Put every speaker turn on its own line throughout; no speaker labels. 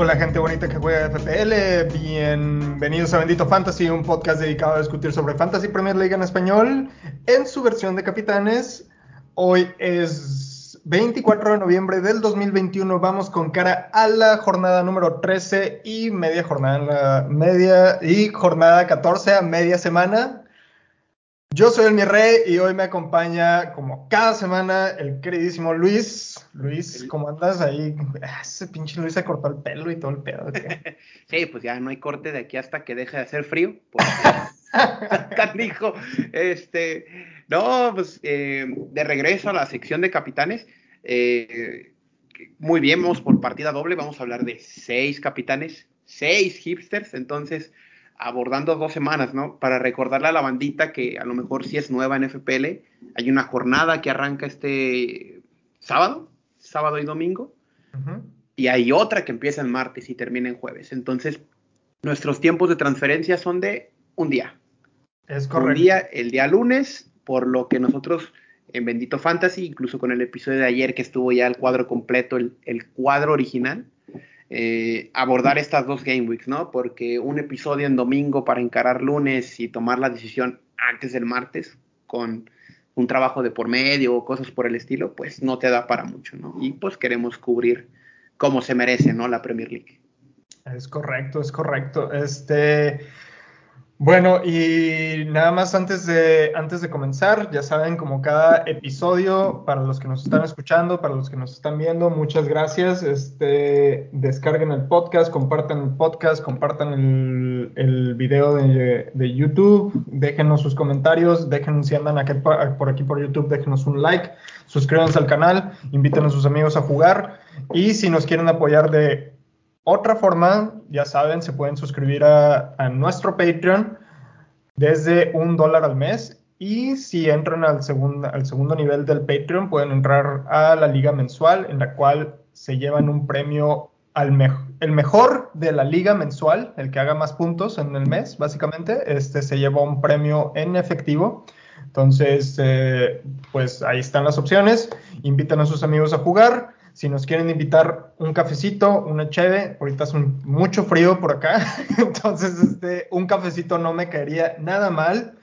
Hola gente bonita que juega FPL, bienvenidos a Bendito Fantasy, un podcast dedicado a discutir sobre Fantasy Premier League en español en su versión de capitanes. Hoy es 24 de noviembre del 2021, vamos con cara a la jornada número 13 y media jornada, media y jornada 14 a media semana. Yo soy el mi rey y hoy me acompaña, como cada semana, el queridísimo Luis. Luis, ¿cómo andas ahí? Ah, ese pinche Luis se cortó el pelo y todo el pedo.
sí, pues ya no hay corte de aquí hasta que deje de hacer frío. Dijo, Este, no, pues eh, de regreso a la sección de capitanes. Eh, muy bien, vamos por partida doble. Vamos a hablar de seis capitanes, seis hipsters. Entonces, abordando dos semanas, ¿no? Para recordarle a la bandita que a lo mejor si es nueva en FPL, hay una jornada que arranca este sábado, sábado y domingo, y hay otra que empieza el martes y termina en jueves. Entonces, nuestros tiempos de transferencia son de un día.
Es correcto.
Un día, el día lunes, por lo que nosotros en Bendito Fantasy, incluso con el episodio de ayer que estuvo ya el cuadro completo, el, el cuadro original, eh, abordar estas dos game weeks, ¿no? Porque un episodio en domingo para encarar lunes y tomar la decisión antes del martes con un trabajo de por medio o cosas por el estilo, pues no te da para mucho, ¿no? Y pues queremos cubrir como se merece, ¿no? La Premier League.
Es correcto, es correcto. Este, bueno, y nada más antes de, antes de comenzar, ya saben, como cada episodio, para los que nos están escuchando, para los que nos están viendo, muchas gracias. Este, descarguen el podcast, compartan el podcast, compartan el, el video de, de, YouTube, déjenos sus comentarios, déjenos si andan aquí, por aquí por YouTube, déjenos un like, suscríbanse al canal, inviten a sus amigos a jugar y si nos quieren apoyar de otra forma, ya saben, se pueden suscribir a, nuestro Patreon desde un dólar al mes. Y si entran al, segundo nivel del Patreon, pueden entrar a la liga mensual, en la cual se llevan un premio al el mejor de la liga mensual, el que haga más puntos en el mes, básicamente, este se lleva un premio en efectivo. Entonces, eh, pues ahí están las opciones. Invitan a sus amigos a jugar. Si nos quieren invitar un cafecito, una cheve, ahorita es mucho frío por acá, entonces este, un cafecito no me caería nada mal.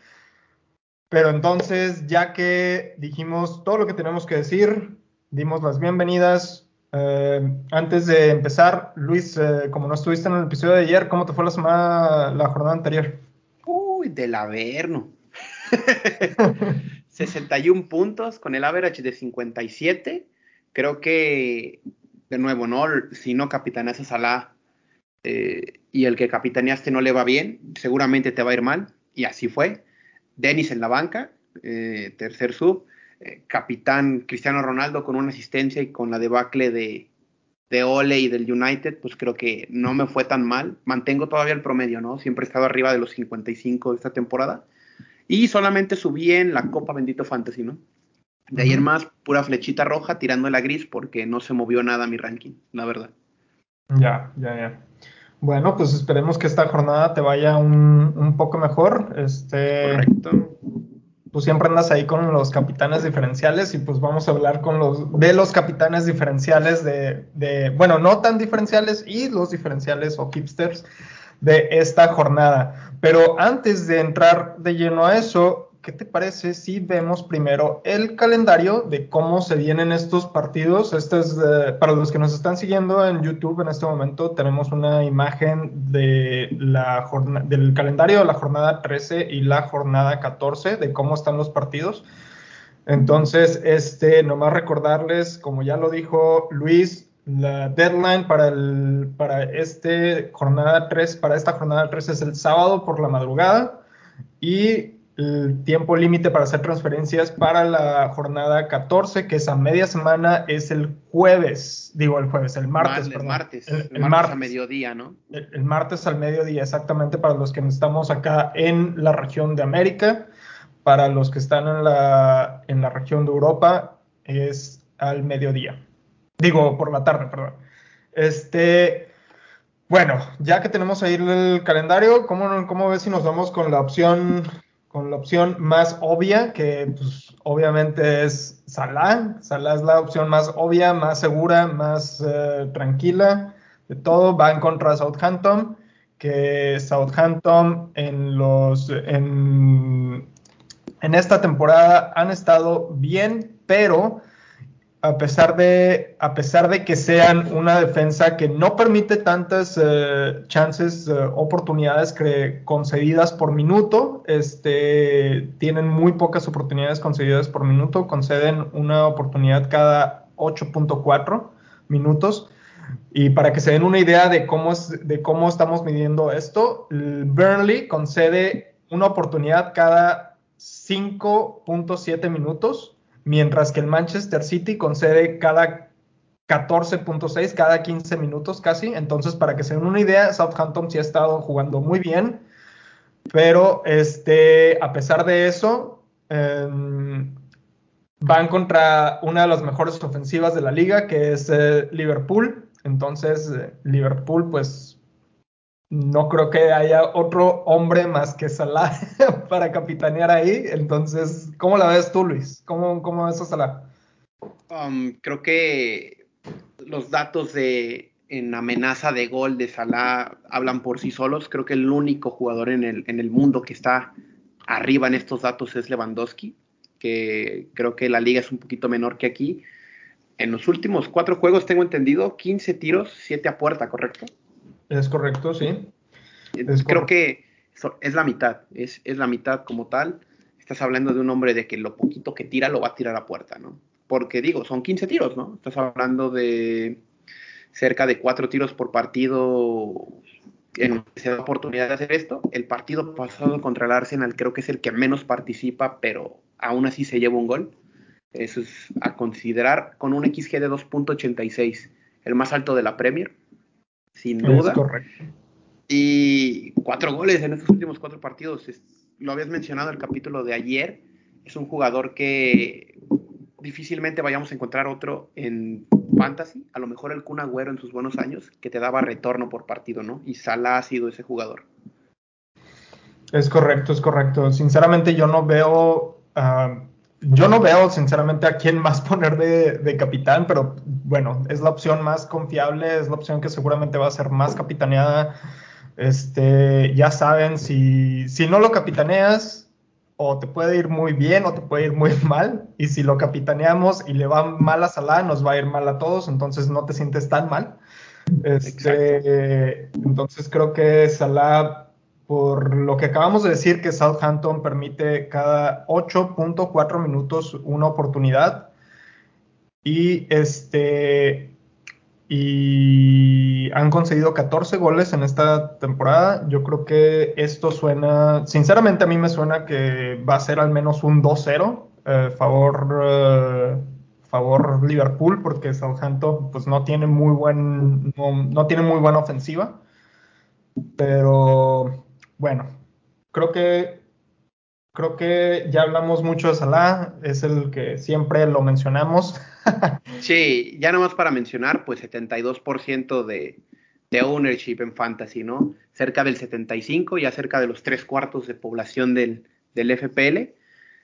Pero entonces, ya que dijimos todo lo que tenemos que decir, dimos las bienvenidas. Eh, antes de empezar, Luis, eh, como no estuviste en el episodio de ayer, ¿cómo te fue la semana, la jornada anterior?
Uy, del averno. 61 puntos con el average de 57 creo que, de nuevo, ¿no? Si no capitaneas a Salah eh, y el que capitaneaste no le va bien, seguramente te va a ir mal, y así fue. Dennis en la banca, eh, tercer sub, eh, capitán Cristiano Ronaldo con una asistencia y con la debacle de, de Ole y del United, pues creo que no me fue tan mal. Mantengo todavía el promedio, ¿no? Siempre he estado arriba de los 55 de esta temporada. Y solamente subí en la Copa Bendito Fantasy, ¿no? De ayer más, pura flechita roja tirando la gris porque no se movió nada mi ranking, la verdad.
Ya, ya, ya. Bueno, pues esperemos que esta jornada te vaya un, un poco mejor. Este,
Correcto.
Tú siempre andas ahí con los capitanes diferenciales y pues vamos a hablar con los de los capitanes diferenciales de, de bueno, no tan diferenciales y los diferenciales o hipsters de esta jornada. Pero antes de entrar de lleno a eso, ¿qué te parece si vemos primero el calendario de cómo se vienen estos partidos? Este es, para los que nos están siguiendo en YouTube en este momento, tenemos una imagen de la del calendario de la jornada 13 y la jornada 14, de cómo están los partidos. Entonces, este, nomás recordarles, como ya lo dijo Luis, la deadline para, el, para, este jornada 3, para esta jornada 3 es el sábado por la madrugada y el tiempo límite para hacer transferencias para la jornada 14, que es a media semana, es el jueves, digo el jueves, el martes.
El martes, el, martes, a mediodía, ¿no?
El, martes al mediodía, exactamente, para los que estamos acá en la región de América, para los que están en la, en la región de Europa, es al mediodía. Digo, por la tarde, perdón. Este, bueno, ya que tenemos ahí el calendario, ¿cómo, cómo ves si nos vamos con la opción con la opción más obvia, que pues, obviamente es Salah. Salah es la opción más obvia, más segura, más eh, tranquila de todo. Va en contra Southampton, que Southampton en los en, en esta temporada han estado bien, pero a pesar de, a pesar de que sean una defensa que no permite tantas eh, chances, eh, oportunidades concedidas por minuto, este, tienen muy pocas oportunidades concedidas por minuto, conceden una oportunidad cada 8.4 minutos. Y para que se den una idea de cómo, es, de cómo estamos midiendo esto, Burnley concede una oportunidad cada 5.7 minutos mientras que el Manchester City concede cada 14.6, cada 15 minutos casi. Entonces, para que se den una idea, Southampton sí ha estado jugando muy bien, pero este, a pesar de eso, em, van contra una de las mejores ofensivas de la liga, que es eh, Liverpool. Entonces, eh, Liverpool, pues no creo que haya otro hombre más que Salah para capitanear ahí. Entonces, ¿cómo la ves tú, Luis? ¿Cómo, ves a Salah?
Um, creo que los datos de en amenaza de gol de Salah hablan por sí solos. Creo que el único jugador en el, en el mundo que está arriba en estos datos es Lewandowski, que creo que la liga es un poquito menor que aquí. En los últimos cuatro juegos tengo entendido 15 tiros, 7 a puerta, ¿correcto?
Es correcto, sí.
Creo que es la mitad, es, la mitad como tal. Estás hablando de un hombre de que lo poquito que tira lo va a tirar a puerta, ¿no? Porque digo, son 15 tiros, ¿no? Estás hablando de cerca de 4 tiros por partido en se da oportunidad de hacer esto. El partido pasado contra el Arsenal creo que es el que menos participa, pero aún así se lleva un gol. Eso es a considerar con un XG de 2.86, el más alto de la Premier sin duda. correcto. Y cuatro goles en estos últimos cuatro partidos. lo habías mencionado en el capítulo de ayer. Es un jugador que difícilmente vayamos a encontrar otro en fantasy. A lo mejor el Kun Agüero en sus buenos años, que te daba retorno por partido, ¿no? Y Salah ha sido ese jugador.
Es correcto, es correcto. Sinceramente yo no veo ah, yo no veo sinceramente a quién más poner de, capitán, pero bueno, es la opción más confiable, es la opción que seguramente va a ser más capitaneada. Este, ya saben, si, si no lo capitaneas, o te puede ir muy bien o te puede ir muy mal. Y si lo capitaneamos y le va mal a Salah, nos va a ir mal a todos, entonces no te sientes tan mal. Este, entonces creo que Salah por lo que acabamos de decir que Southampton permite cada 8.4 minutos una oportunidad y este y han conseguido 14 goles en esta temporada. Yo creo que esto suena, sinceramente a mí me suena que va a ser al menos un 2-0 eh, favor eh, favor Liverpool porque Southampton pues no tiene muy buen no tiene muy buena ofensiva. Pero bueno, creo que creo que ya hablamos mucho de Salah, es el que siempre lo mencionamos.
sí, ya nomás para mencionar, pues 72% de, de ownership en fantasy, ¿no? Cerca del 75, ya cerca de los tres cuartos de población del, del FPL.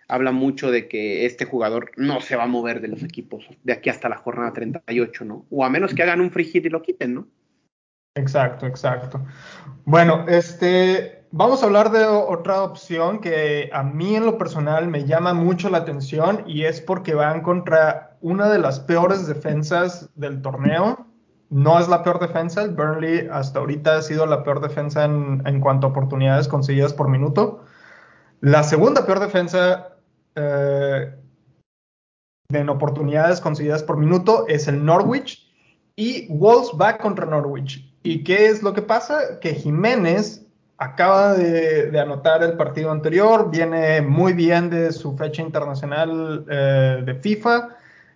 Habla mucho de que este jugador no se va a mover de los equipos de aquí hasta la jornada 38, ¿no? O a menos que hagan un free hit y lo quiten, ¿no?
Exacto, exacto. Bueno, este, Vamos a hablar de otra opción que a mí en lo personal me llama mucho la atención y es porque van contra una de las peores defensas del torneo. No es la peor defensa, el Burnley hasta ahorita ha sido la peor defensa en, cuanto a oportunidades conseguidas por minuto. La segunda peor defensa eh, en oportunidades conseguidas por minuto es el Norwich y Wolves va contra Norwich. ¿Y qué es lo que pasa? Que Jiménez acaba de, anotar el partido anterior, viene muy bien de su fecha internacional eh, de FIFA,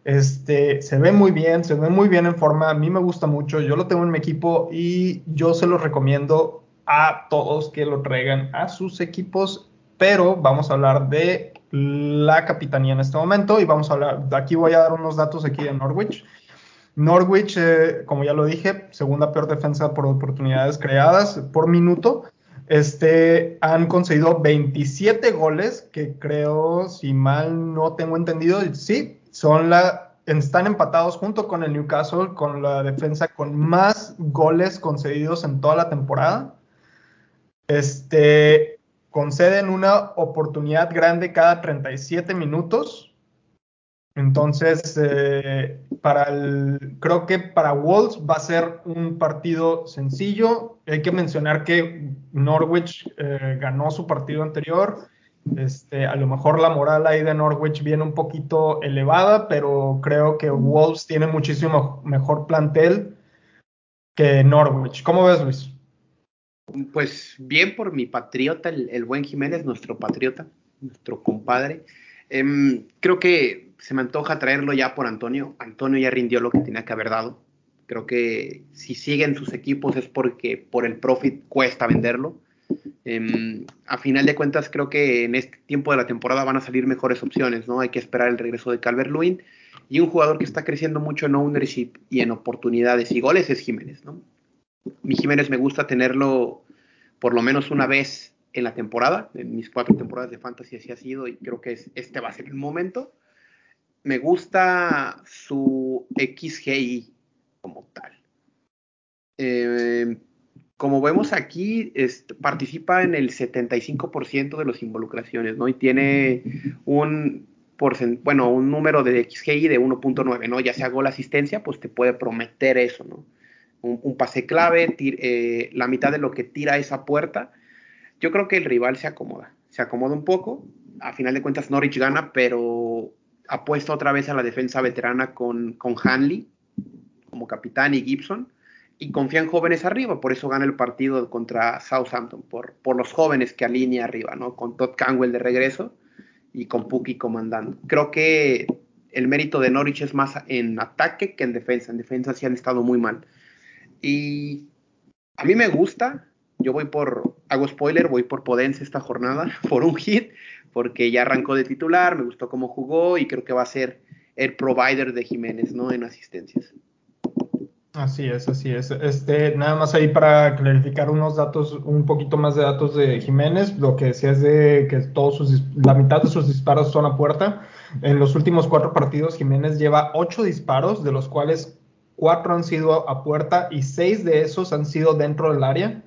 este, se ve muy bien, se ve muy bien en forma, a mí me gusta mucho, yo lo tengo en mi equipo y yo se lo recomiendo a todos que lo traigan a sus equipos, pero vamos a hablar de la capitanía en este momento y vamos a hablar, aquí voy a dar unos datos aquí de Norwich. Norwich, eh, como ya lo dije, segunda peor defensa por oportunidades creadas por minuto. Este, han conseguido 27 goles, que creo, si mal no tengo entendido, sí, son la, están empatados junto con el Newcastle, con la defensa con más goles concedidos en toda la temporada. Este, conceden una oportunidad grande cada 37 minutos. Entonces, eh, para el, creo que para Wolves va a ser un partido sencillo. Hay que mencionar que Norwich eh, ganó su partido anterior. Este, a lo mejor la moral ahí de Norwich viene un poquito elevada, pero creo que Wolves tiene muchísimo mejor plantel que Norwich. ¿Cómo ves, Luis?
Pues bien por mi patriota, el, buen Jiménez, nuestro patriota, nuestro compadre. Em, creo que se me antoja traerlo ya por Antonio. Antonio ya rindió lo que tenía que haber dado. Creo que si siguen sus equipos es porque por el profit cuesta venderlo. Em, a final de cuentas, creo que en este tiempo de la temporada van a salir mejores opciones, ¿no? Hay que esperar el regreso de Calvert Lewin y un jugador que está creciendo mucho en ownership y en oportunidades y goles es Jiménez, ¿no? Mi Jiménez me gusta tenerlo por lo menos una vez en la temporada, en mis cuatro temporadas de fantasy así ha sido y creo que este va a ser el momento me gusta su XGI como tal. Eh, como vemos aquí, participa en el 75% de las involucraciones, ¿no? Y tiene un, bueno, un número de XGI de 1.9, ¿no? Ya sea gol asistencia, pues te puede prometer eso, ¿no? Un, pase clave, eh, la mitad de lo que tira esa puerta. Yo creo que el rival se acomoda, se acomoda un poco. A final de cuentas, Norwich gana, pero apuesta otra vez a la defensa veterana con, con Hanley como capitán y Gibson y confía en jóvenes arriba, por eso gana el partido contra Southampton, por, por los jóvenes que alinea arriba, ¿no? Con Todd Canwell de regreso y con Puki comandando. Creo que el mérito de Norwich es más en ataque que en defensa. En defensa sí han estado muy mal. Y a mí me gusta, yo voy por, hago spoiler, voy por Podense esta jornada, por un hit, porque ya arrancó de titular, me gustó cómo jugó y creo que va a ser el provider de Jiménez, ¿no? En asistencias.
Así es, así es. Este, nada más ahí para clarificar unos datos, un poquito más de datos de Jiménez. Lo que decía es de que todos sus, la mitad de sus disparos son a puerta. En los últimos cuatro partidos, Jiménez lleva ocho disparos, de los cuales cuatro han sido a puerta y seis de esos han sido dentro del área.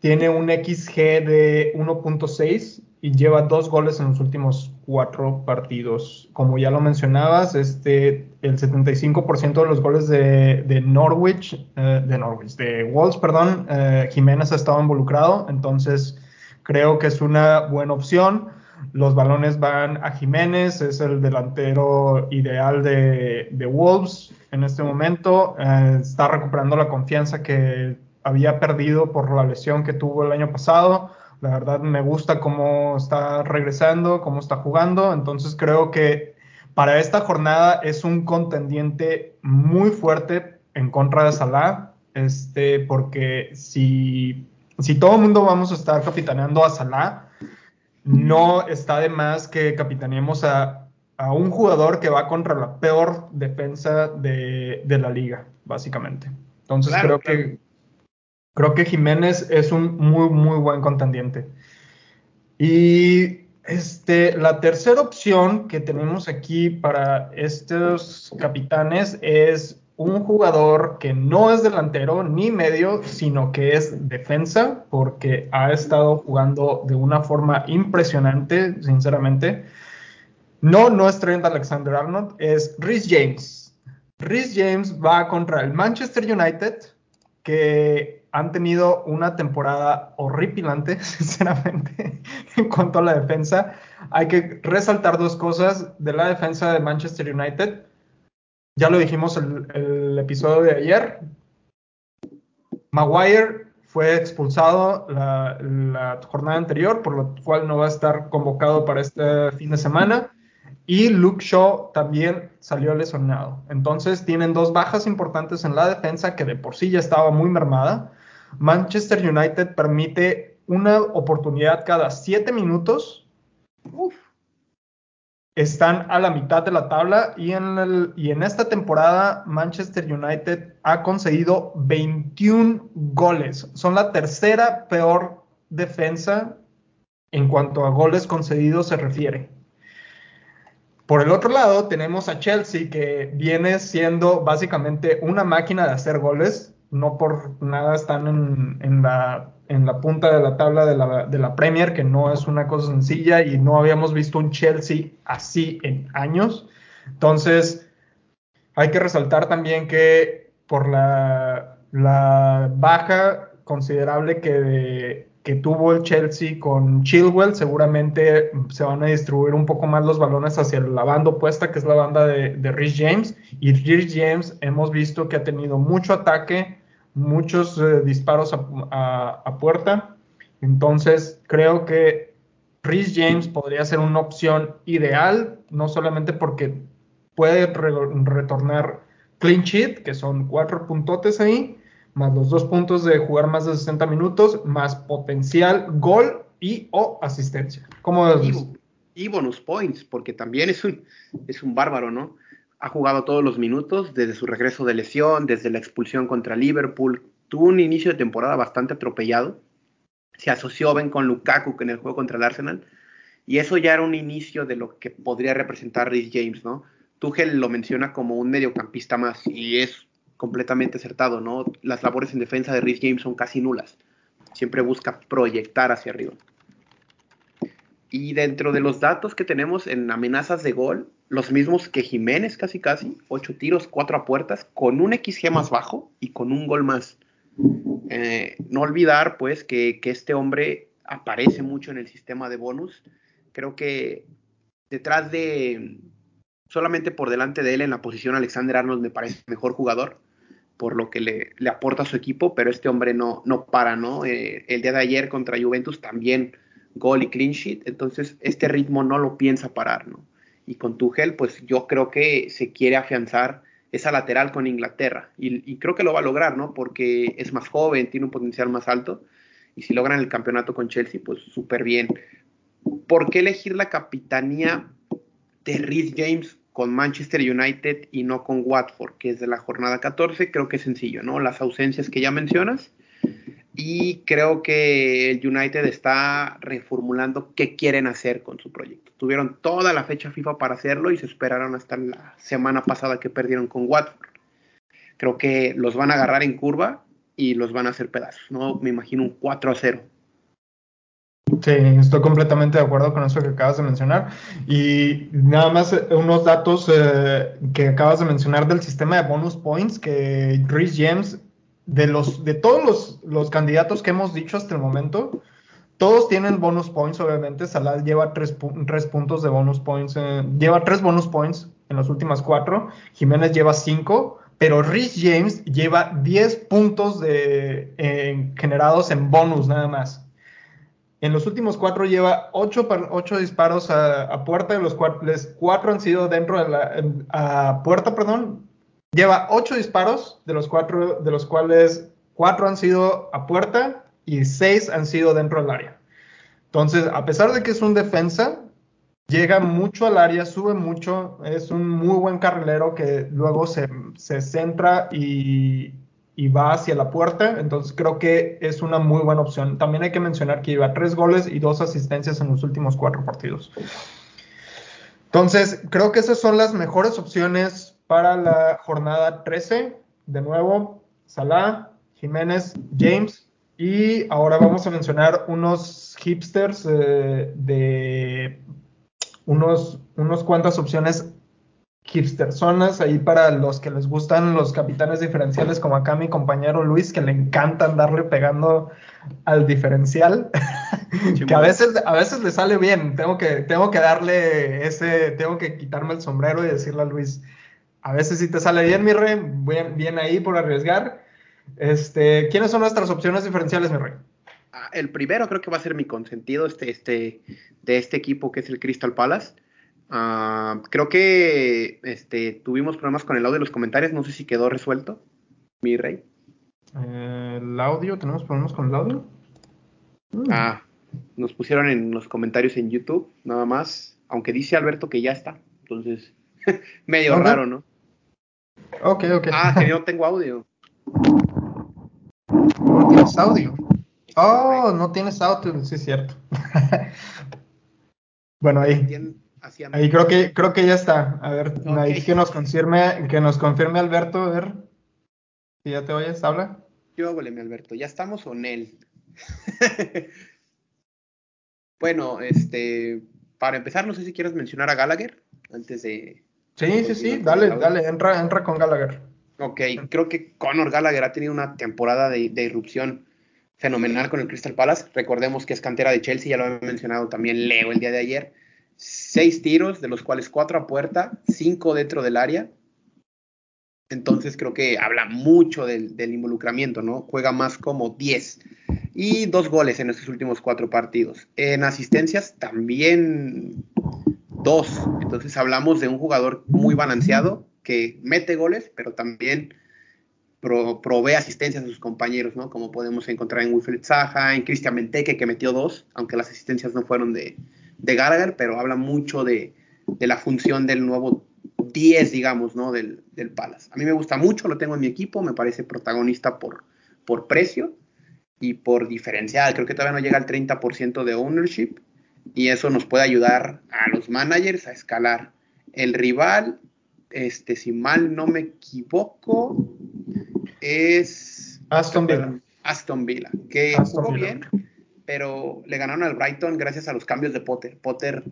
Tiene un XG de 1.6 y lleva dos goles en los últimos cuatro partidos. Como ya lo mencionabas, este, el 75% de los goles de, Norwich, eh, de Norwich, de Wolves, perdón, eh, Jiménez ha estado involucrado, entonces creo que es una buena opción. Los balones van a Jiménez, es el delantero ideal de, Wolves en este momento. Eh, está recuperando la confianza que había perdido por la lesión que tuvo el año pasado la verdad me gusta cómo está regresando, cómo está jugando. Entonces creo que para esta jornada es un contendiente muy fuerte en contra de Salah. Este, porque si, si todo el mundo vamos a estar capitaneando a Salah, no está de más que capitaneemos a, a un jugador que va contra la peor defensa de, de la liga, básicamente. Entonces creo que Creo que Jiménez es un muy, muy buen contendiente. Y este, la tercera opción que tenemos aquí para estos capitanes es un jugador que no es delantero ni medio, sino que es defensa, porque ha estado jugando de una forma impresionante, sinceramente. No, no es Trent Alexander Arnold, es Rhys James. Rhys James va contra el Manchester United, que han tenido una temporada horripilante, sinceramente, en cuanto a la defensa. Hay que resaltar dos cosas de la defensa de Manchester United. Ya lo dijimos el, el episodio de ayer. Maguire fue expulsado la, la, jornada anterior, por lo cual no va a estar convocado para este fin de semana. Y Luke Shaw también salió lesionado. Entonces tienen dos bajas importantes en la defensa que de por sí ya estaba muy mermada. Manchester United permite una oportunidad cada siete minutos. Están a la mitad de la tabla y en, y en esta temporada Manchester United ha conseguido 21 goles. Son la tercera peor defensa en cuanto a goles concedidos se refiere. Por el otro lado, tenemos a Chelsea, que viene siendo básicamente una máquina de hacer goles. No por nada están en, la, en la, punta de la tabla de la, de la, Premier, que no es una cosa sencilla y no habíamos visto un Chelsea así en años. Entonces, hay que resaltar también que por la, la baja considerable que que tuvo el Chelsea con Chilwell, seguramente se van a distribuir un poco más los balones hacia la banda opuesta, que es la banda de, de Rhys James. Y Rhys James hemos visto que ha tenido mucho ataque, muchos eh, disparos a, puerta. Entonces, creo que Rhys James podría ser una opción ideal, no solamente porque puede retornar clean sheet, que son cuatro puntotes ahí, más los dos puntos de jugar más de 60 minutos, más potencial gol y o asistencia. ¿Cómo
y, bonus points, porque también es un, es un bárbaro, ¿no? Ha jugado todos los minutos desde su regreso de lesión, desde la expulsión contra Liverpool. Tuvo un inicio de temporada bastante atropellado. Se asoció bien con Lukaku en el juego contra el Arsenal. Y eso ya era un inicio de lo que podría representar Rhys James, ¿no? Tuchel lo menciona como un mediocampista más y es completamente acertado, ¿no? Las labores en defensa de Rhys James son casi nulas. Siempre busca proyectar hacia arriba. Y dentro de los datos que tenemos en amenazas de gol, los mismos que Jiménez casi casi, ocho tiros, cuatro puertas, con un XG más bajo y con un gol más. Eh, no olvidar pues que, que, este hombre aparece mucho en el sistema de bonus. Creo que detrás de, solamente por delante de él en la posición Alexander Arnold me parece mejor jugador por lo que le, le aporta a su equipo, pero este hombre no, no para, ¿no? Eh, el día de ayer contra Juventus también gol y clean sheet, entonces este ritmo no lo piensa parar, ¿no? Y con Tuchel, pues yo creo que se quiere afianzar esa lateral con Inglaterra y, y creo que lo va a lograr, ¿no? Porque es más joven, tiene un potencial más alto y si logran el campeonato con Chelsea, pues súper bien. ¿Por qué elegir la capitanía de Rhys James con Manchester United y no con Watford, que es de la jornada 14, creo que es sencillo, ¿no? Las ausencias que ya mencionas. Y creo que el United está reformulando qué quieren hacer con su proyecto. Tuvieron toda la fecha FIFA para hacerlo y se esperaron hasta la semana pasada que perdieron con Watford. Creo que los van a agarrar en curva y los van a hacer pedazos, ¿no? Me imagino un 4 a 0
Sí, estoy completamente de acuerdo con eso que acabas de mencionar. Y nada más eh, unos datos eh, que acabas de mencionar del sistema de bonus points, que Rhys James, de, los, de todos los, los, candidatos que hemos dicho hasta el momento, todos tienen bonus points, obviamente. Salah lleva tres, tres puntos de bonus points, eh, lleva tres bonus points en las últimas cuatro, Jiménez lleva cinco, pero Rhys James lleva 10 puntos de, generados en bonus nada más. En los últimos cuatro lleva ocho, disparos a, puerta, de los cuales cuatro han sido dentro de la a puerta, perdón. Lleva ocho disparos, de los cuatro, de los cuales cuatro han sido a puerta y seis han sido dentro del área. Entonces, a pesar de que es un defensa, llega mucho al área, sube mucho, es un muy buen carrilero que luego se, se centra y, y va hacia la puerta, entonces creo que es una muy buena opción. También hay que mencionar que lleva tres goles y dos asistencias en los últimos cuatro partidos. Entonces, creo que esas son las mejores opciones para la jornada 13. De nuevo, Salah, Jiménez, James. Y ahora vamos a mencionar unos hipsters eh, de unos, unos cuantas opciones hipstersonas ahí para los que les gustan los capitanes diferenciales, como acá mi compañero Luis, que le encanta andarle pegando al diferencial, que a veces, a veces le sale bien. Tengo que, tengo que darle ese, tengo que quitarme el sombrero y decirle a Luis, a veces sí te sale bien, mi rey, bien, bien ahí por arriesgar. Este, ¿quiénes son nuestras opciones diferenciales, mi rey?
Ah, el primero creo que va a ser mi consentido este, este, de este equipo que es el Crystal Palace. Ah, creo que este, tuvimos problemas con el audio de los comentarios. No sé si quedó resuelto, mi rey.
Eh, el audio, ¿tenemos problemas con el audio?
Mm. Ah, nos pusieron en los comentarios en YouTube, nada más. Aunque dice Alberto que ya está. Entonces, medio raro, ¿no?
Ok, ok.
Ah, que yo no tengo audio.
¿No tienes audio? Oh, no tienes auto, sí es cierto. bueno, ahí. Ahí creo que creo que ya está. A ver, ahí que nos confirme, que nos confirme Alberto, a ver. Si ya te oyes, habla.
Yo mi Alberto, ¿ya estamos o él? bueno, este, para empezar, no sé si quieres mencionar a Gallagher antes de.
Sí, sí, sí, dale, dale, entra, entra con Gallagher.
Ok, creo que Conor Gallagher ha tenido una temporada de, de irrupción fenomenal con el Crystal Palace. Recordemos que es cantera de Chelsea, ya lo había mencionado también Leo el día de ayer. Seis tiros, de los cuales cuatro a puerta, cinco dentro del área. Entonces creo que habla mucho del, involucramiento, ¿no? Juega más como 10. Y dos goles en estos últimos cuatro partidos. En asistencias también dos. Entonces hablamos de un jugador muy balanceado que mete goles, pero también provee asistencias a sus compañeros, ¿no? Como podemos encontrar en Wilfried Zaha, en Cristian Menteque, que metió dos, aunque las asistencias no fueron de, de Gallagher, pero habla mucho de, la función del nuevo 10, digamos, ¿no? Del, del, Palace. A mí me gusta mucho, lo tengo en mi equipo, me parece protagonista por, por precio y por diferencial. Creo que todavía no llega al 30% de ownership y eso nos puede ayudar a los managers a escalar. El rival, este, si mal no me equivoco, es
Aston Villa.
Aston Villa, que jugó bien, pero le ganaron al Brighton gracias a los cambios de Potter. Potter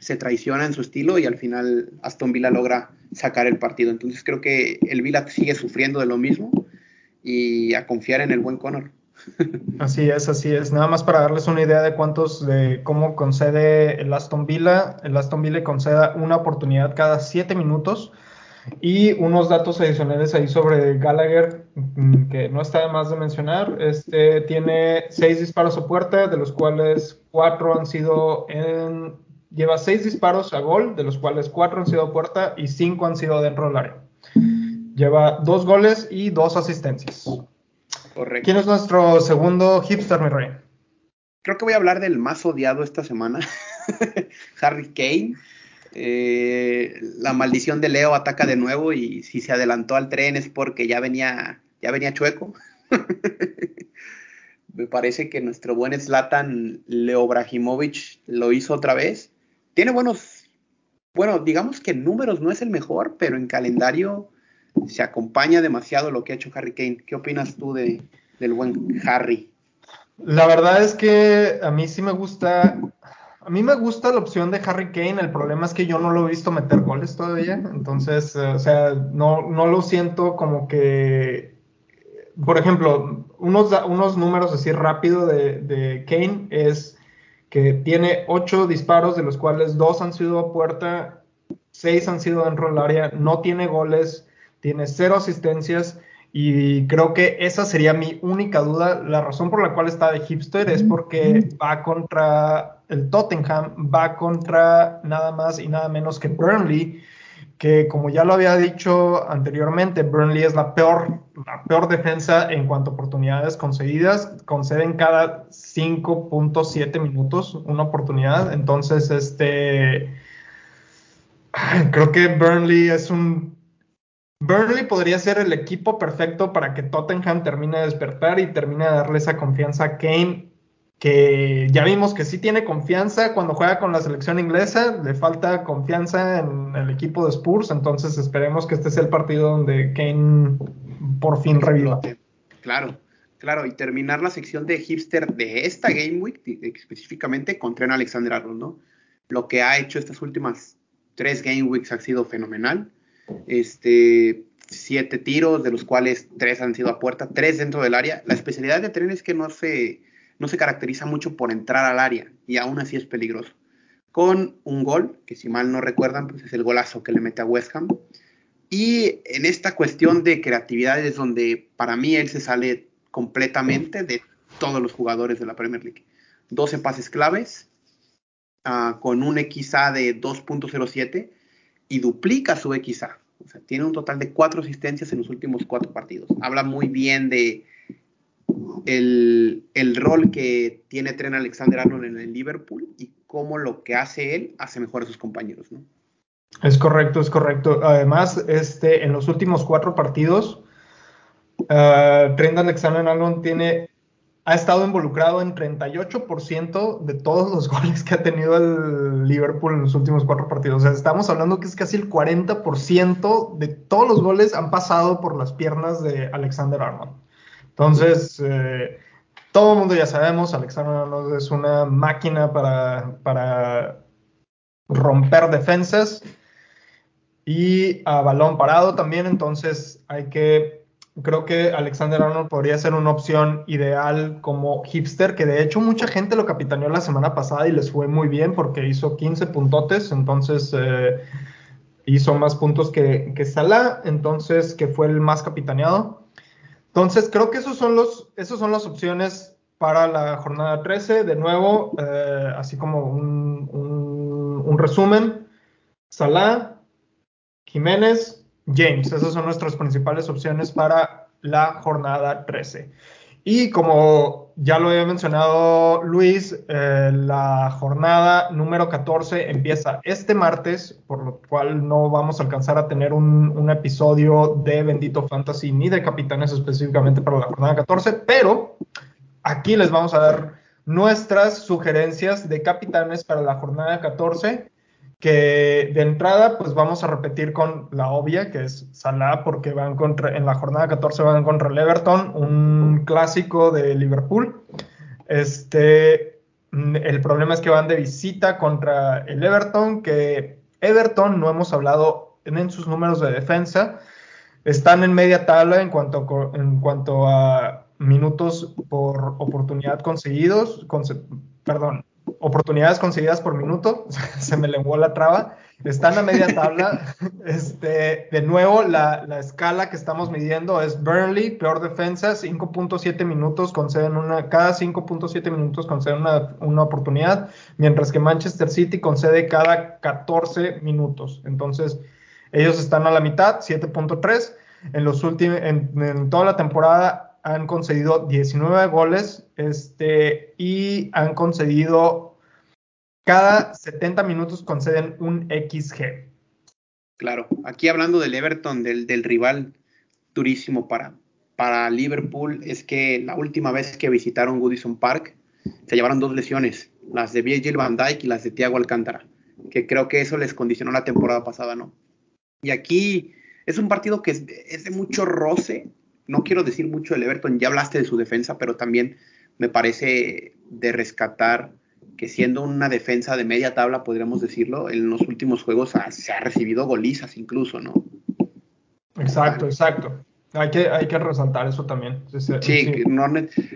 se traiciona en su estilo y al final Aston Villa logra sacar el partido. Entonces creo que el Villa sigue sufriendo de lo mismo y a confiar en el buen Connor.
Así es, así es. Nada más para darles una idea de cuántos, de cómo concede el Aston Villa. El Aston Villa conceda una oportunidad cada siete minutos y unos datos adicionales ahí sobre Gallagher, mm, que no está de más de mencionar. Este tiene seis disparos a puerta, de los cuales cuatro han sido en. Lleva seis disparos a gol, de los cuales cuatro han sido a puerta y cinco han sido dentro del área. Lleva dos goles y dos asistencias. Correcto. ¿Quién es nuestro segundo hipster, mi rey?
Creo que voy a hablar del más odiado esta semana, Harry Kane. Eh, la maldición de Leo ataca de nuevo y si se adelantó al tren es porque ya venía, ya venía chueco. Me parece que nuestro buen Zlatan Leo Brahimovic lo hizo otra vez. Tiene buenos, bueno, digamos que en números no es el mejor, pero en calendario se acompaña demasiado lo que ha hecho Harry Kane. ¿Qué opinas tú de, del buen Harry?
La verdad es que a mí sí me gusta a mí me gusta la opción de Harry Kane, el problema es que yo no lo he visto meter goles todavía, entonces, eh, o sea, no, no lo siento como que, por ejemplo, unos, unos números así rápido de, de Kane es que tiene ocho disparos, de los cuales dos han sido a puerta, seis han sido dentro del área, no tiene goles, tiene cero asistencias y creo que esa sería mi única duda. La razón por la cual está de hipster es porque va contra el Tottenham, va contra nada más y nada menos que Burnley, que como ya lo había dicho anteriormente, Burnley es la peor, la peor defensa en cuanto a oportunidades concedidas. Conceden cada 5.7 minutos una oportunidad. Entonces, este creo que Burnley es un Burnley podría ser el equipo perfecto para que Tottenham termine de despertar y termine de darle esa confianza a Kane, que ya vimos que sí tiene confianza cuando juega con la selección inglesa, le falta confianza en el equipo de Spurs, entonces esperemos que este sea el partido donde Kane por fin reviva.
Claro, claro, y terminar la sección de hipster de esta Game Week, específicamente contra Alexander Arnold, ¿no? Lo que ha hecho estas últimas tres Game Weeks ha sido fenomenal este, siete tiros, de los cuales tres han sido a puerta, tres dentro del área. La especialidad de Tren es que no se, no se caracteriza mucho por entrar al área y aún así es peligroso. Con un gol, que si mal no recuerdan, pues es el golazo que le mete a West Ham. Y en esta cuestión de creatividad es donde para mí él se sale completamente de todos los jugadores de la Premier League. 12 pases claves, uh, con un XA de 2.07 y duplica su XA. O sea, tiene un total de cuatro asistencias en los últimos cuatro partidos. Habla muy bien de el, rol que tiene Tren Alexander Arnold en el Liverpool y cómo lo que hace él hace mejor a sus compañeros.
Es correcto, es correcto. Además, este, en los últimos cuatro partidos, uh, Trent Alexander Arnold tiene ha estado involucrado en 38% de todos los goles que ha tenido el Liverpool en los últimos cuatro partidos. O sea, estamos hablando que es casi el 40% de todos los goles han pasado por las piernas de Alexander Arnold. Entonces, eh, todo el mundo ya sabemos, Alexander Arnold es una máquina para, para romper defensas y a balón parado también, entonces hay que creo que Alexander Arnold podría ser una opción ideal como hipster, que de hecho mucha gente lo capitaneó la semana pasada y les fue muy bien porque hizo 15 puntotes, entonces eh, hizo más puntos que, que Salah, entonces que fue el más capitaneado. Entonces creo que esos son los, esos son las opciones para la jornada 13. De nuevo, eh, así como un, un, un resumen, Salah, Jiménez, James. Esas son nuestras principales opciones para la jornada 13. Y como ya lo había mencionado Luis, eh, la jornada número 14 empieza este martes, por lo cual no vamos a alcanzar a tener un, un, episodio de Bendito Fantasy ni de Capitanes específicamente para la jornada 14, pero aquí les vamos a dar nuestras sugerencias de capitanes para la jornada 14 que de entrada pues vamos a repetir con la obvia, que es Salah, porque van contra, en la jornada 14 van contra el Everton, un clásico de Liverpool. Este, el problema es que van de visita contra el Everton, que Everton no hemos hablado en sus números de defensa, están en media tabla en cuanto, en cuanto a minutos por oportunidad conseguidos, perdón, oportunidades conseguidas por minuto, se me lenguó la traba, están a media tabla. Este, de nuevo, la, la, escala que estamos midiendo es Burnley, peor defensa, 5.7 minutos conceden una, cada 5.7 minutos conceden una, una, oportunidad, mientras que Manchester City concede cada 14 minutos. Entonces, ellos están a la mitad, 7.3. En los últimos, en, toda la temporada han concedido 19 goles este, y han concedido, cada 70 minutos conceden un XG.
Claro, aquí hablando del Everton, del, del rival durísimo para, para Liverpool, es que la última vez que visitaron Goodison Park se llevaron dos lesiones, las de Virgil van Dijk y las de Thiago Alcántara, que creo que eso les condicionó la temporada pasada, ¿no? Y aquí es un partido que es, es de mucho roce, no quiero decir mucho del Everton, ya hablaste de su defensa, pero también me parece de rescatar que siendo una defensa de media tabla, podríamos decirlo, en los últimos juegos se ha recibido golizas incluso, ¿no?
Exacto, exacto. Hay que, hay que resaltar eso también.
Sí, sí. No,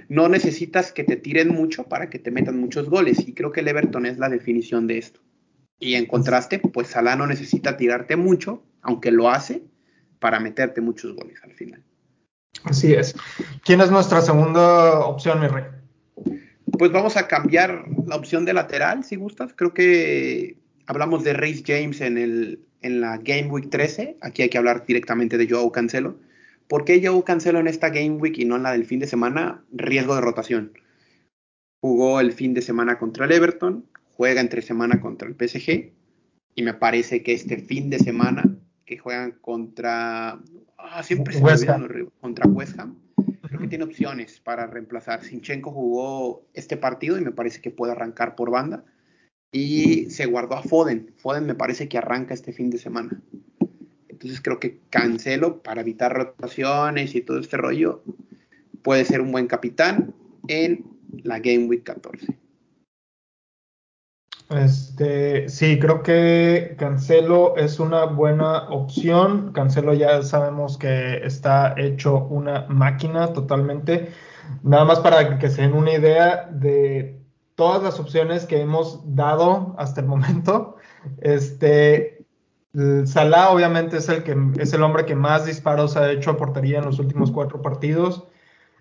no, necesitas que te tiren mucho para que te metan muchos goles. Y creo que el Everton es la definición de esto. Y en contraste, pues Salah no necesita tirarte mucho, aunque lo hace, para meterte muchos goles al final.
Así es. ¿Quién es nuestra segunda opción, mi rey?
Pues vamos a cambiar la opción de lateral, si gustas. Creo que hablamos de Race James en, el, en la Game Week 13. Aquí hay que hablar directamente de Joao Cancelo. ¿Por qué Joao Cancelo en esta Game Week y no en la del fin de semana? Riesgo de rotación. Jugó el fin de semana contra el Everton, juega entre semana contra el PSG y me parece que este fin de semana que juegan contra Ah, siempre se West me contra West Ham. Creo que tiene opciones para reemplazar. Sinchenko jugó este partido y me parece que puede arrancar por banda. Y se guardó a Foden. Foden me parece que arranca este fin de semana. Entonces creo que Cancelo, para evitar rotaciones y todo este rollo, puede ser un buen capitán en la Game Week 14.
Este, sí, creo que Cancelo es una buena opción. Cancelo ya sabemos que está hecho una máquina totalmente. Nada más para que se den una idea de todas las opciones que hemos dado hasta el momento. Este, Salah obviamente es el que es el hombre que más disparos ha hecho a portería en los últimos cuatro partidos.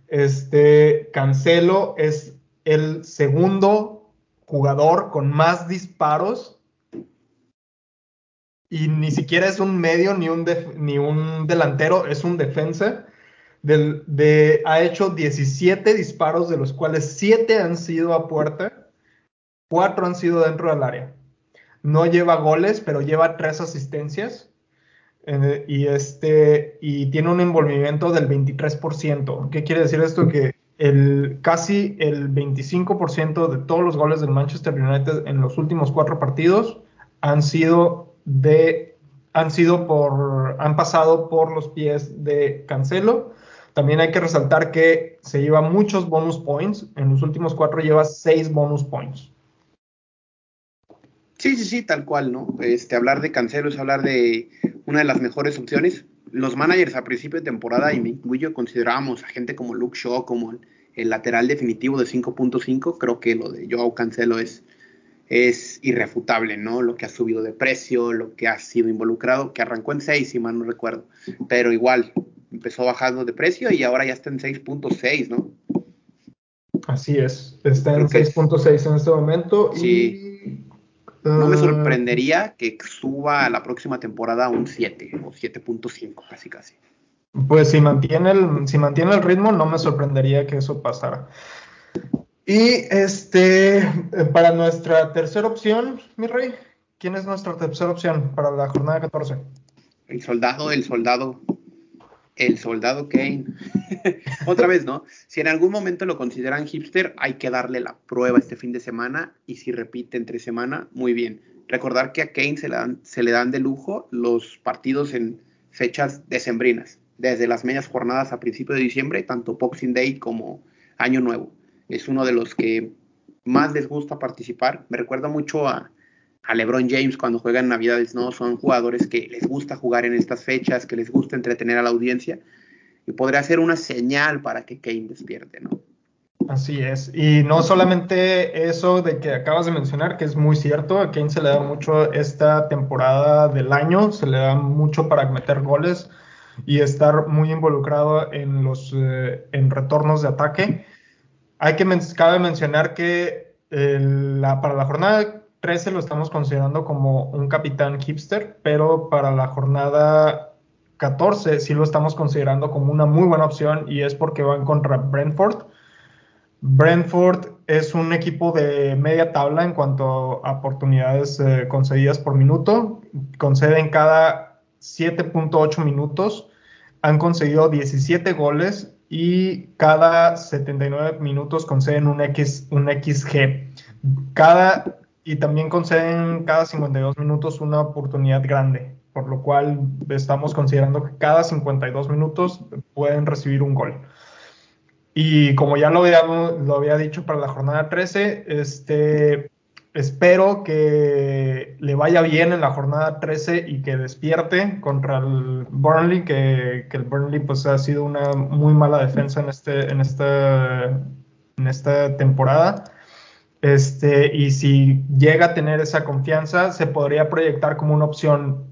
Este, Cancelo es el segundo jugador con más disparos y ni siquiera es un medio ni un, ni un delantero, es un defensa. Del, de, ha hecho 17 disparos, de los cuales 7 han sido a puerta, 4 han sido dentro del área. No lleva goles, pero lleva 3 asistencias. Eh, y, este, y tiene un envolvimiento del 23%. ¿Qué quiere decir esto? Que el, casi el 25% de todos los goles del Manchester United en los últimos cuatro partidos han sido de han sido por han pasado por los pies de Cancelo. También hay que resaltar que se lleva muchos bonus points. En los últimos cuatro lleva seis bonus points.
Sí, sí, sí, tal cual, ¿no? Este, hablar de Cancelo es hablar de una de las mejores opciones. Los managers a principio de temporada, y me incluyo, considerábamos a gente como Luke Shaw, como el, lateral definitivo de 5.5. Creo que lo de Joao Cancelo es, es irrefutable, ¿no? Lo que ha subido de precio, lo que ha sido involucrado, que arrancó en 6, si mal no recuerdo. Pero igual, empezó bajando de precio y ahora ya está en 6.6, ¿no?
Así es, está en 6.6 en este momento. Sí.
No me ah. sorprendería que suba a la próxima temporada un 7 o 7.5, casi casi.
Pues si mantiene, el, si mantiene el ritmo, no me sorprendería que eso pasara. Y este, para nuestra tercera opción, mi rey, ¿quién es nuestra tercera opción para la jornada 14?
El soldado, el soldado el soldado Kane. Otra vez, ¿no? Si en algún momento lo consideran hipster, hay que darle la prueba este fin de semana y si repite entre semana, muy bien. Recordar que a Kane se le dan, se le dan de lujo los partidos en fechas decembrinas, desde las medias jornadas a principio de diciembre, tanto Boxing Day como Año Nuevo. Es uno de los que más les gusta participar. Me recuerda mucho a, a LeBron James cuando juega en Navidades, ¿no? Son jugadores que les gusta jugar en estas fechas, que les gusta entretener a la audiencia y podría ser una señal para que Kane despierte, ¿no?
Así es. Y no solamente eso de que acabas de mencionar, que es muy cierto, a Kane se le da mucho esta temporada del año, se le da mucho para meter goles y estar muy involucrado en los eh, en retornos de ataque. Hay que cabe mencionar que para la jornada 13 lo estamos considerando como un capitán hipster, pero para la jornada 14 sí lo estamos considerando como una muy buena opción y es porque van contra Brentford. Brentford es un equipo de media tabla en cuanto a oportunidades eh, concedidas por minuto. Conceden cada 7.8 minutos. Han conseguido 17 goles y cada 79 minutos conceden un, X, un XG. Cada y también conceden cada 52 minutos una oportunidad grande, por lo cual estamos considerando que cada 52 minutos pueden recibir un gol. Y como ya lo había, dicho para la jornada 13, este, espero que le vaya bien en la jornada 13 y que despierte contra el Burnley, que, que el Burnley pues ha sido una muy mala defensa en, este, en, esta, en esta temporada este, y si llega a tener esa confianza, se podría proyectar como una opción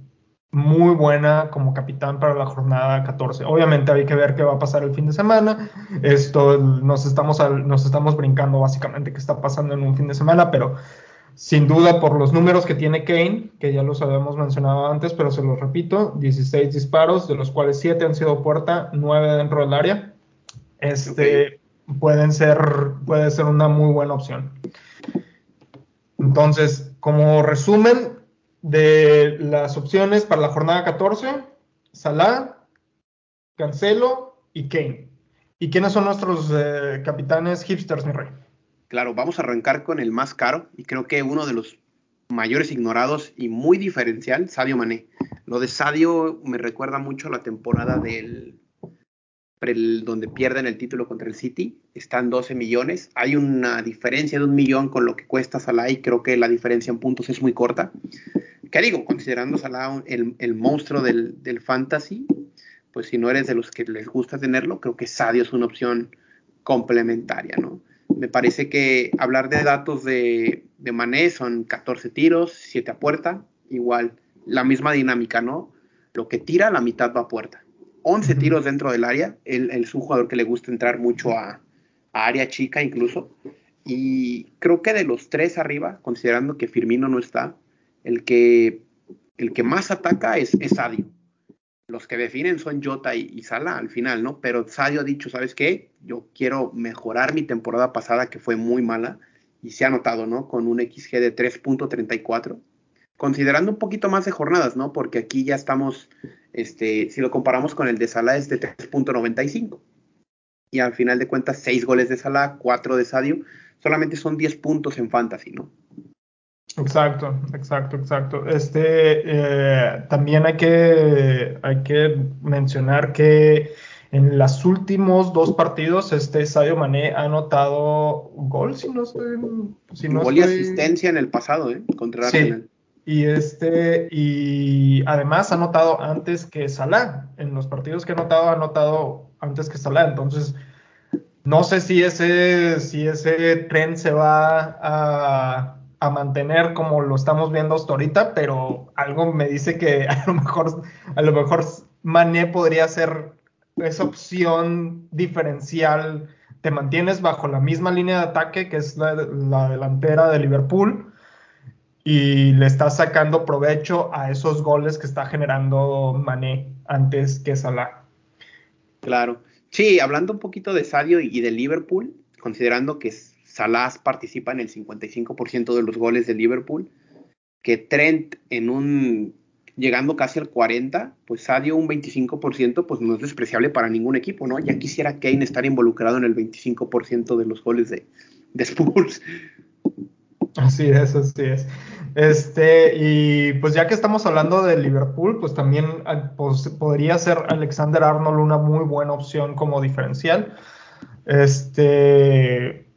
muy buena como capitán para la jornada 14. Obviamente hay que ver qué va a pasar el fin de semana. Esto nos estamos, nos estamos brincando básicamente qué está pasando en un fin de semana, pero sin duda por los números que tiene Kane, que ya los habíamos mencionado antes, pero se los repito, 16 disparos, de los cuales 7 han sido puerta, 9 dentro del área. Este, pueden ser, puede ser una muy buena opción. Entonces, como resumen de las opciones para la jornada 14, Salah, Cancelo y Kane. ¿Y quiénes son nuestros eh, capitanes hipsters, mi rey?
Claro, vamos a arrancar con el más caro y creo que uno de los mayores ignorados y muy diferencial, Sadio Mané. Lo de Sadio me recuerda mucho a la temporada del donde pierden el título contra el City, están 12 millones. Hay una diferencia de un millón con lo que cuesta Salah y creo que la diferencia en puntos es muy corta. ¿Qué digo? Considerando Salah el, monstruo del, del, fantasy, pues si no eres de los que les gusta tenerlo, creo que Sadio es una opción complementaria, ¿no? Me parece que hablar de datos de, de Mané son 14 tiros, 7 a puerta, igual, la misma dinámica, ¿no? Lo que tira, la mitad va a puerta 11 tiros dentro del área. Él, es un jugador que le gusta entrar mucho a, área chica incluso. Y creo que de los tres arriba, considerando que Firmino no está, el que, el que más ataca es, Sadio. Los que definen son Jota y, Sala al final, ¿no? Pero Sadio ha dicho, ¿sabes qué? Yo quiero mejorar mi temporada pasada, que fue muy mala, y se ha notado, ¿no? Con un XG de 3.34 considerando un poquito más de jornadas, ¿no? Porque aquí ya estamos, este, si lo comparamos con el de Salah es de 3.95. y al final de cuentas 6 goles de Salah, 4 de Sadio, solamente son 10 puntos en fantasy, ¿no?
Exacto, exacto, exacto. Este eh, también hay que, hay que mencionar que en los últimos dos partidos, este Sadio Mané ha anotado gol, si no estoy. Si no
gol y asistencia en el pasado, ¿eh? Contra
sí. Y este, y además ha anotado antes que Salah. En los partidos que ha anotado, ha anotado antes que Salah. Entonces, no sé si ese, si ese tren se va a, mantener como lo estamos viendo hasta ahorita, pero algo me dice que a lo mejor, a lo mejor Mané podría ser esa opción diferencial. Te mantienes bajo la misma línea de ataque que es la, la delantera de Liverpool y le está sacando provecho a esos goles que está generando Mané antes que Salah.
Claro. Sí, hablando un poquito de Sadio y de Liverpool, considerando que Salah participa en el 55% de los goles de Liverpool, que Trent en un llegando casi al 40, pues Sadio un 25%, pues no es despreciable para ningún equipo, ¿no? Ya quisiera Kane estar involucrado en el 25% de los goles de, de Spurs.
Así es, así es. Este, y pues ya que estamos hablando de Liverpool, pues también ah, pues, podría ser Alexander Arnold una muy buena opción como diferencial. Este,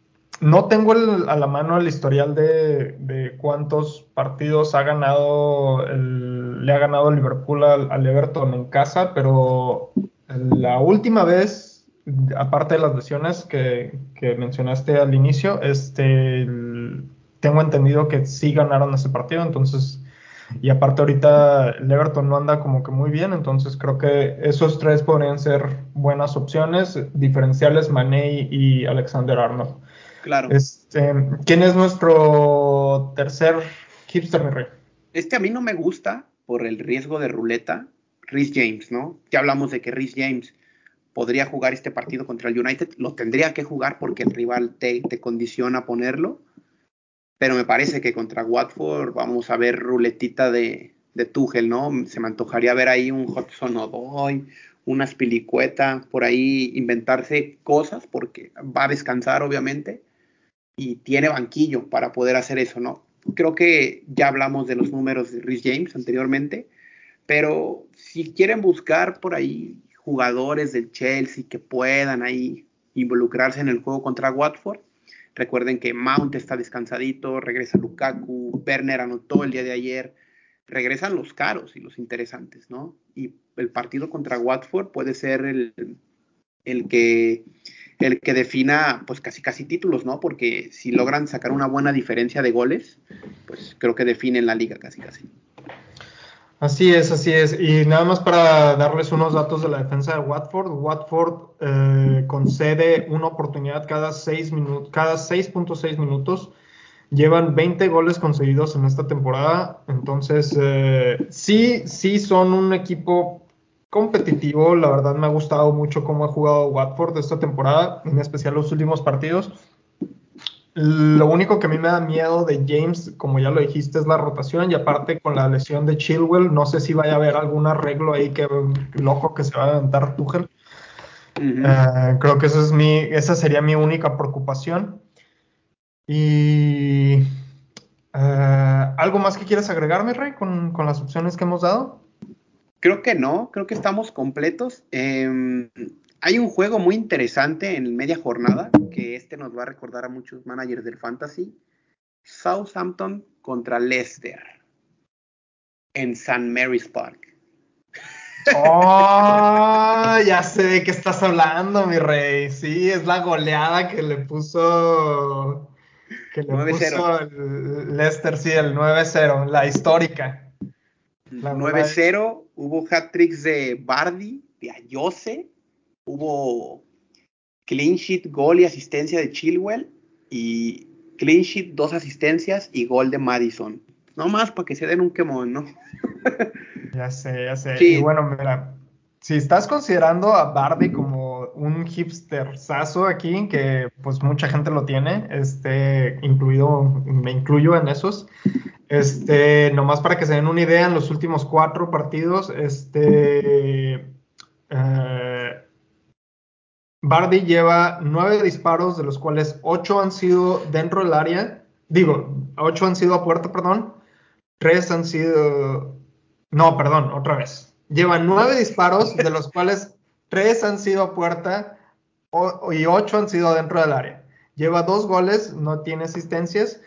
no tengo a la mano el historial de, cuántos partidos ha ganado le ha ganado Liverpool al, Everton en casa, pero la última vez, aparte de las lesiones que, que mencionaste al inicio, este, tengo entendido que sí ganaron ese partido, entonces, y aparte ahorita el Everton no anda como que muy bien, entonces creo que esos tres podrían ser buenas opciones, diferenciales Mané y Alexander Arnold.
Claro.
Este, ¿Quién es nuestro tercer hipster, mi rey?
Este a mí no me gusta por el riesgo de ruleta, Rhys James, ¿no? Ya hablamos de que Rhys James podría jugar este partido contra el United, lo tendría que jugar porque el rival te, te condiciona a ponerlo, pero me parece que contra Watford vamos a ver ruletita de, de Tuchel, ¿no? Se me antojaría ver ahí un Hudson Odoy, una Spilicueta, por ahí inventarse cosas, porque va a descansar, obviamente, y tiene banquillo para poder hacer eso, ¿no? Creo que ya hablamos de los números de Rhys James anteriormente, pero si quieren buscar por ahí jugadores del Chelsea que puedan ahí involucrarse en el juego contra Watford, Recuerden que Mount está descansadito, regresa Lukaku, Werner anotó el día de ayer, regresan los caros y los interesantes, ¿no? Y el partido contra Watford puede ser el, el que el que defina pues casi casi títulos, ¿no? Porque si logran sacar una buena diferencia de goles, pues creo que definen la liga casi casi.
Así es, así es. Y nada más para darles unos datos de la defensa de Watford. Watford eh, concede una oportunidad cada 6 minutos, cada 6.6 minutos. Llevan 20 goles conseguidos en esta temporada. Entonces, eh, sí, sí son un equipo competitivo. La verdad me ha gustado mucho cómo ha jugado Watford esta temporada, en especial los últimos partidos. Lo único que a mí me da miedo de James, como ya lo dijiste, es la rotación y aparte con la lesión de Chilwell, no sé si vaya a haber algún arreglo ahí que loco que se va a aventar Tuchel. Eh, creo que eso es mi, esa sería mi única preocupación. Y eh, ¿algo más que quieras agregarme, Rey, con, con, las opciones que hemos dado?
Creo que no, creo que estamos completos. Eh, hay un juego muy interesante en media jornada que este nos va a recordar a muchos managers del fantasy. Southampton contra Leicester en St. Mary's Park.
Oh, ya sé de qué estás hablando, mi rey. Sí, es la goleada que le puso que le puso el Leicester, sí, el 9-0, la histórica.
9-0, hubo hat-tricks de Bardi, de Ayose, hubo clean sheet, gol y asistencia de Chilwell y clean sheet, dos asistencias y gol de Madison. No más para que se den un quemón, ¿no?
ya sé, ya sé. Y bueno, mira, si estás considerando a Bardi como un hipster sazo aquí, que pues mucha gente lo tiene, este, incluido, me incluyo en esos, este, nomás para que se den una idea, en los últimos cuatro partidos, este, eh, Bardi lleva nueve disparos, de los cuales ocho han sido dentro del área. Digo, ocho han sido a puerta, perdón. Tres han sido. No, perdón, otra vez. Lleva nueve disparos, de los cuales tres han sido a puerta y ocho han sido dentro del área. Lleva dos goles, no tiene asistencias.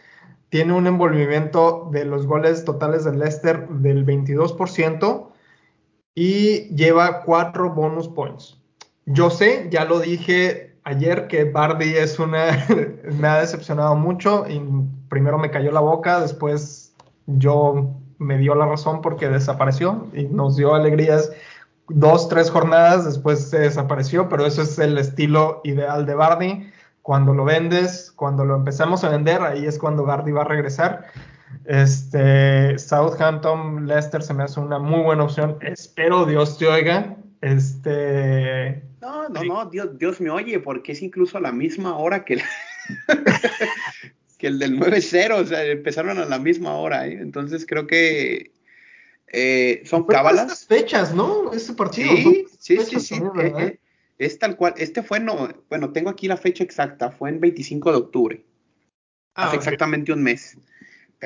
Tiene un envolvimiento de los goles totales del Leicester del 22% y lleva cuatro bonus points. Yo sé, ya lo dije ayer, que Bardi es una. me ha decepcionado mucho. Y primero me cayó la boca, después yo me dio la razón porque desapareció y nos dio alegrías dos, tres jornadas, después se desapareció, pero eso es el estilo ideal de Bardi. Cuando lo vendes, cuando lo empezamos a vender, ahí es cuando Bardi va a regresar. Este, Southampton, Leicester se me hace una muy buena opción. Espero Dios te oiga. Este.
No, no, no, Dios, Dios me oye, porque es incluso a la misma hora que el, que el del 9-0, o sea, empezaron a la misma hora, ¿eh? Entonces creo que eh, son cábalas.
fechas, ¿no? Ese partido.
Sí, sí, sí, sí. Eh, eh, es tal cual. Este fue, no, bueno, tengo aquí la fecha exacta, fue en 25 de octubre. Ah, hace exactamente un mes.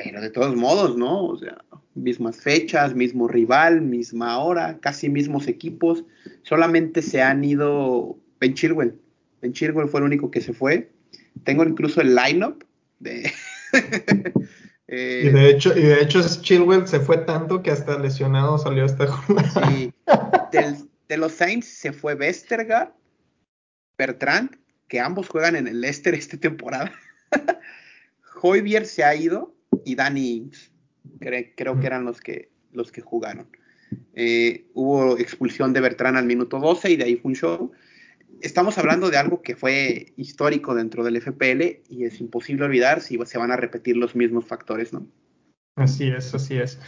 Pero de todos modos, ¿no? O sea, mismas fechas, mismo rival, misma hora, casi mismos equipos. Solamente se han ido Ben Chilwell. Ben Chilwell fue el único que se fue. Tengo incluso el lineup de.
Eh, y, de hecho, y de hecho, Chilwell se fue tanto que hasta lesionado salió esta jornada. Sí.
de los Saints se fue Westergaard, Bertrand, que ambos juegan en el Leicester esta temporada. Hoybier se ha ido y Danny Ings. creo que eran los que, los que jugaron. Eh, hubo expulsión de Bertrand al minuto 12 y de ahí fue un show. Estamos hablando de algo que fue histórico dentro del FPL y es imposible olvidar si se van a repetir los mismos factores, ¿no?
Así es, así es.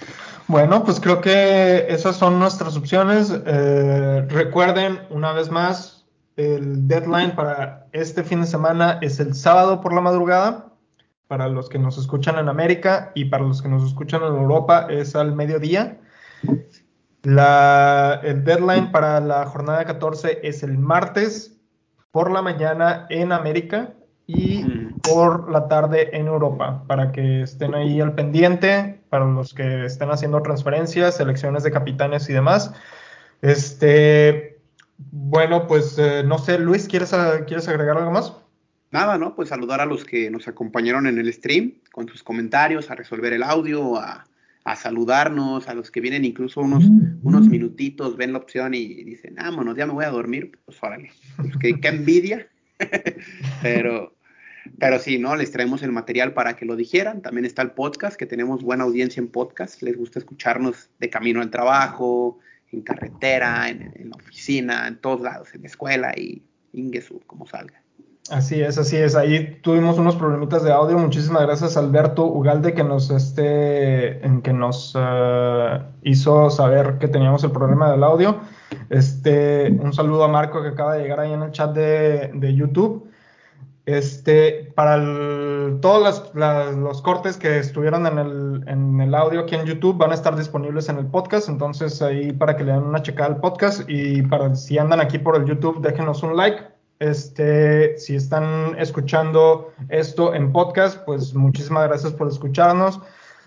Bueno, pues creo que esas son nuestras opciones. Eh, recuerden, una vez más, el deadline para este fin de semana es el sábado por la madrugada para los que nos escuchan en América y para los que nos escuchan en Europa es al mediodía. La, el deadline para la jornada 14 es el martes por la mañana en América y mm. por la tarde en Europa, para que estén ahí al pendiente, para los que estén haciendo transferencias, selecciones de capitanes y demás. Este, bueno, pues eh, no sé, Luis, ¿quieres, ¿quieres agregar algo más?
Nada, ¿no? Pues saludar a los que nos acompañaron en el stream con sus comentarios, a resolver el audio, a, saludarnos, a los que vienen incluso unos, unos minutitos, ven la opción y dicen, vámonos, ya me voy a dormir, pues órale, pues qué, envidia, pero, pero sí, ¿no? Les traemos el material para que lo dijeran, también está el podcast, que tenemos buena audiencia en podcast, les gusta escucharnos de camino al trabajo, en carretera, en, en la oficina, en todos lados, en la escuela y Ingesu, como salga.
Así es, así es. Ahí tuvimos unos problemitas de audio. Muchísimas gracias Alberto Ugalde que nos este, en que nos eh, hizo saber que teníamos el problema del audio. Este, un saludo a Marco que acaba de llegar ahí en el chat de, de YouTube. Este, para todos los cortes que estuvieron en el, en el, audio aquí en YouTube van a estar disponibles en el podcast, entonces ahí para que le den una checada al podcast y para si andan aquí por el YouTube déjenos un like este, si están escuchando esto en podcast, pues muchísimas gracias por escucharnos.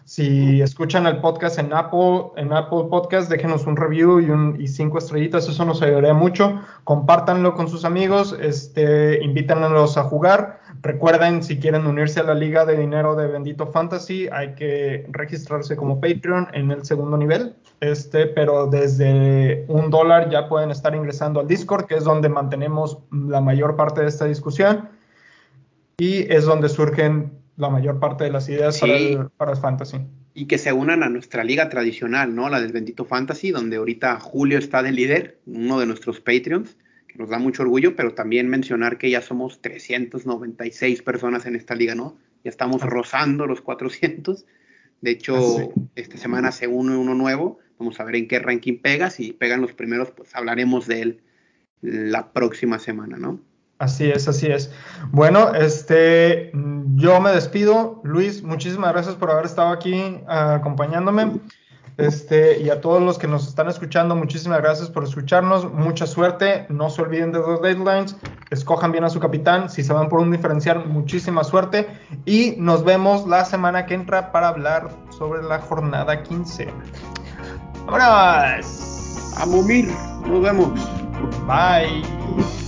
Si escuchan el podcast en Apple, en Apple Podcast, déjenos un review y, un, y cinco estrellitas, eso nos ayudaría mucho. Compártanlo con sus amigos, este, invítanlos a jugar. Recuerden, si quieren unirse a la Liga de Dinero de Bendito Fantasy, hay que registrarse como Patreon en el segundo nivel. Este, pero desde un dólar ya pueden estar ingresando al Discord, que es donde mantenemos la mayor parte de esta discusión y es donde surgen la mayor parte de las ideas para, el, para fantasy.
Y que se unan a nuestra liga tradicional, ¿no? La del Bendito Fantasy, donde ahorita Julio está de líder, uno de nuestros Patreons, que nos da mucho orgullo, pero también mencionar que ya somos 396 personas en esta liga, ¿no? Ya estamos rozando los 400. De hecho, esta semana se une uno nuevo. Vamos a ver en qué ranking pega. Si pegan los primeros, pues hablaremos de él la próxima semana, ¿no?
Así es, así es. Bueno, este, yo me despido. Luis, muchísimas gracias por haber estado aquí acompañándome. Este, y a todos los que nos están escuchando, muchísimas gracias por escucharnos. Mucha suerte. No se olviden de los deadlines. escojan bien a su capitán. Si se van por un diferencial, muchísima suerte. Y nos vemos la semana que entra para hablar sobre la jornada 15. ¡Vámonos!
A Mumir, nos vemos.
Bye.